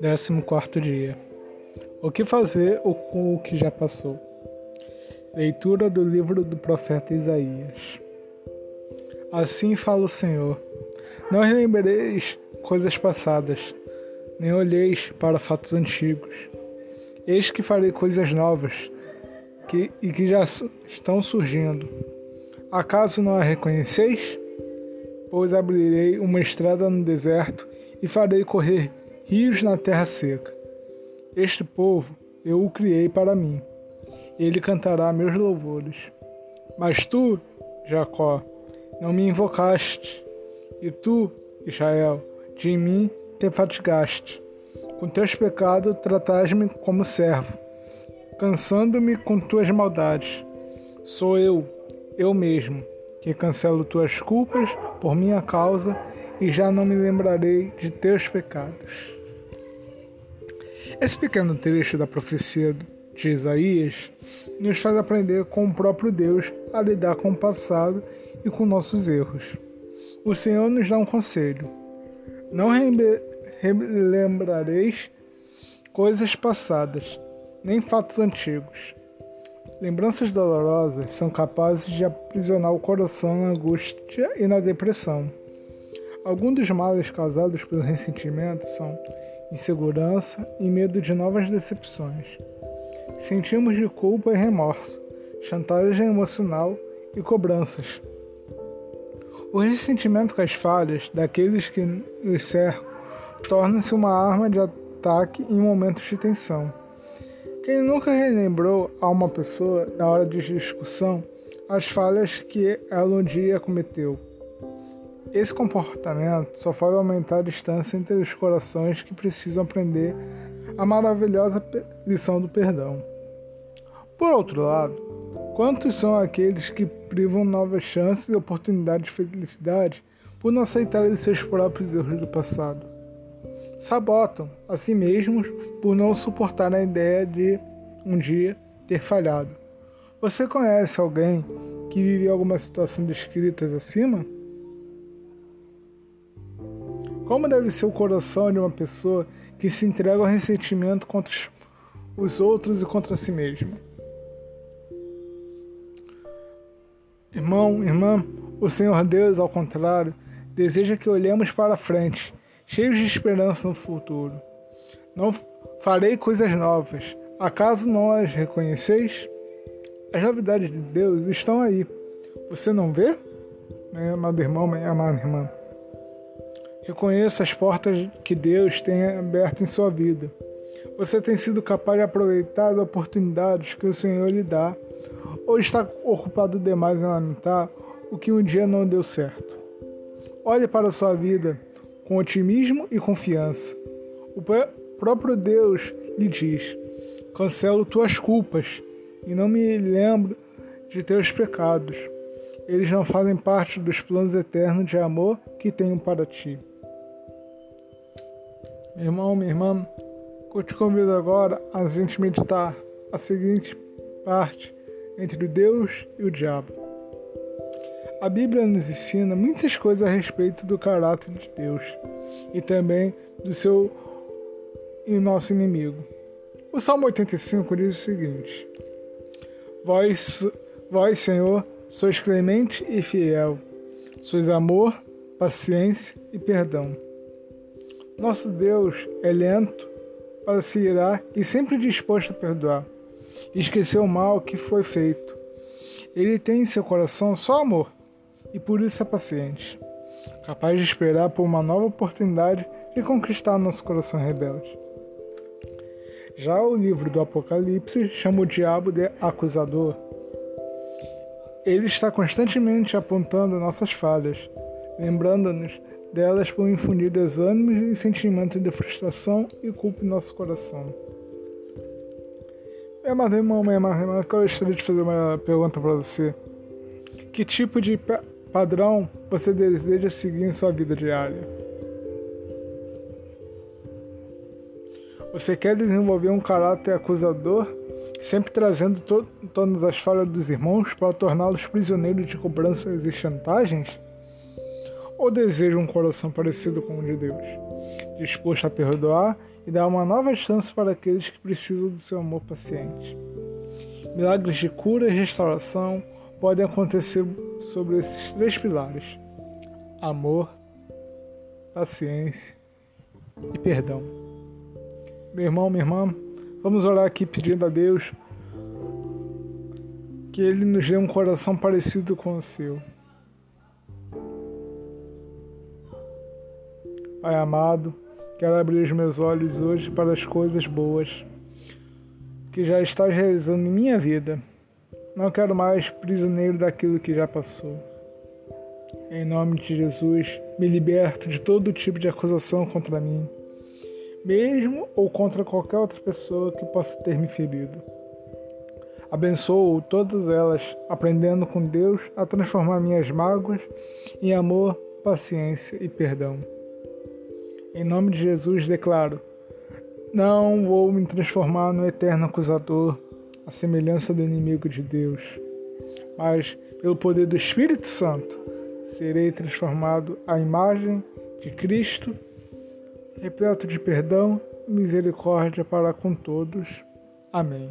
Décimo quarto dia. O que fazer com o que já passou? Leitura do livro do profeta Isaías. Assim fala o Senhor: Não relembrareis coisas passadas, nem olheis para fatos antigos. Eis que farei coisas novas que, e que já estão surgindo. Acaso não a reconheceis? Pois abrirei uma estrada no deserto e farei correr rios na terra seca. Este povo eu o criei para mim. Ele cantará meus louvores. Mas tu, Jacó, não me invocaste, e tu, Israel, de mim te fatigaste. Com teus pecados trataste-me como servo, cansando-me com tuas maldades. Sou eu, eu mesmo, que cancelo tuas culpas por minha causa e já não me lembrarei de teus pecados. Esse pequeno trecho da profecia de Isaías nos faz aprender com o próprio Deus a lidar com o passado e com nossos erros. O Senhor nos dá um conselho: não relembrareis coisas passadas, nem fatos antigos. Lembranças dolorosas são capazes de aprisionar o coração na angústia e na depressão. Alguns dos males causados pelo ressentimento são insegurança e medo de novas decepções. Sentimos de culpa e remorso, chantagem emocional e cobranças. O ressentimento com as falhas daqueles que nos cercam torna-se uma arma de ataque em momentos de tensão. Quem nunca relembrou a uma pessoa, na hora de discussão, as falhas que ela um dia cometeu? Esse comportamento só faz aumentar a distância entre os corações que precisam aprender a maravilhosa lição do perdão. Por outro lado, quantos são aqueles que privam novas chances e oportunidades de felicidade por não aceitarem seus próprios erros do passado? Sabotam a si mesmos por não suportar a ideia de um dia ter falhado. Você conhece alguém que vive alguma situação descritas acima? Como deve ser o coração de uma pessoa que se entrega ao ressentimento contra os outros e contra si mesma? Irmão, irmã, o Senhor Deus, ao contrário, deseja que olhemos para frente, cheios de esperança no futuro. Não farei coisas novas. Acaso não as reconheceis? As novidades de Deus estão aí. Você não vê? Meu amado irmão, minha amada irmã. Reconheça as portas que Deus tem aberto em sua vida. Você tem sido capaz de aproveitar as oportunidades que o Senhor lhe dá, ou está ocupado demais em lamentar o que um dia não deu certo? Olhe para a sua vida com otimismo e confiança. O próprio Deus lhe diz: Cancelo tuas culpas e não me lembro de teus pecados. Eles não fazem parte dos planos eternos de amor que tenho para ti. Meu irmão, minha irmã, eu te convido agora a gente meditar a seguinte parte entre o Deus e o diabo. A Bíblia nos ensina muitas coisas a respeito do caráter de Deus e também do seu e nosso inimigo. O Salmo 85 diz o seguinte: Vós, vós Senhor, sois clemente e fiel, sois amor, paciência e perdão nosso Deus é lento para se irar e sempre disposto a perdoar e esquecer o mal que foi feito. Ele tem em seu coração só amor e por isso é paciente, capaz de esperar por uma nova oportunidade de conquistar nosso coração rebelde. Já o livro do Apocalipse chama o diabo de acusador. Ele está constantemente apontando nossas falhas, lembrando-nos delas por infundir desânimo e sentimento de frustração e culpa em nosso coração. Mas irmão, minha irmã, eu gostaria de fazer uma pergunta para você. Que tipo de padrão você deseja seguir em sua vida diária? Você quer desenvolver um caráter acusador, sempre trazendo to todas as falhas dos irmãos para torná-los prisioneiros de cobranças e chantagens? Ou deseja um coração parecido com o de Deus, disposto a perdoar e dar uma nova chance para aqueles que precisam do seu amor paciente? Milagres de cura e restauração podem acontecer sobre esses três pilares: amor, paciência e perdão. Meu irmão, minha irmã, vamos orar aqui pedindo a Deus que Ele nos dê um coração parecido com o seu. Pai amado, quero abrir os meus olhos hoje para as coisas boas que já estás realizando em minha vida. Não quero mais prisioneiro daquilo que já passou. Em nome de Jesus, me liberto de todo tipo de acusação contra mim, mesmo ou contra qualquer outra pessoa que possa ter me ferido. Abençoo todas elas, aprendendo com Deus a transformar minhas mágoas em amor, paciência e perdão. Em nome de Jesus, declaro: não vou me transformar no eterno acusador, a semelhança do inimigo de Deus, mas pelo poder do Espírito Santo serei transformado à imagem de Cristo, repleto de perdão e misericórdia para com todos. Amém.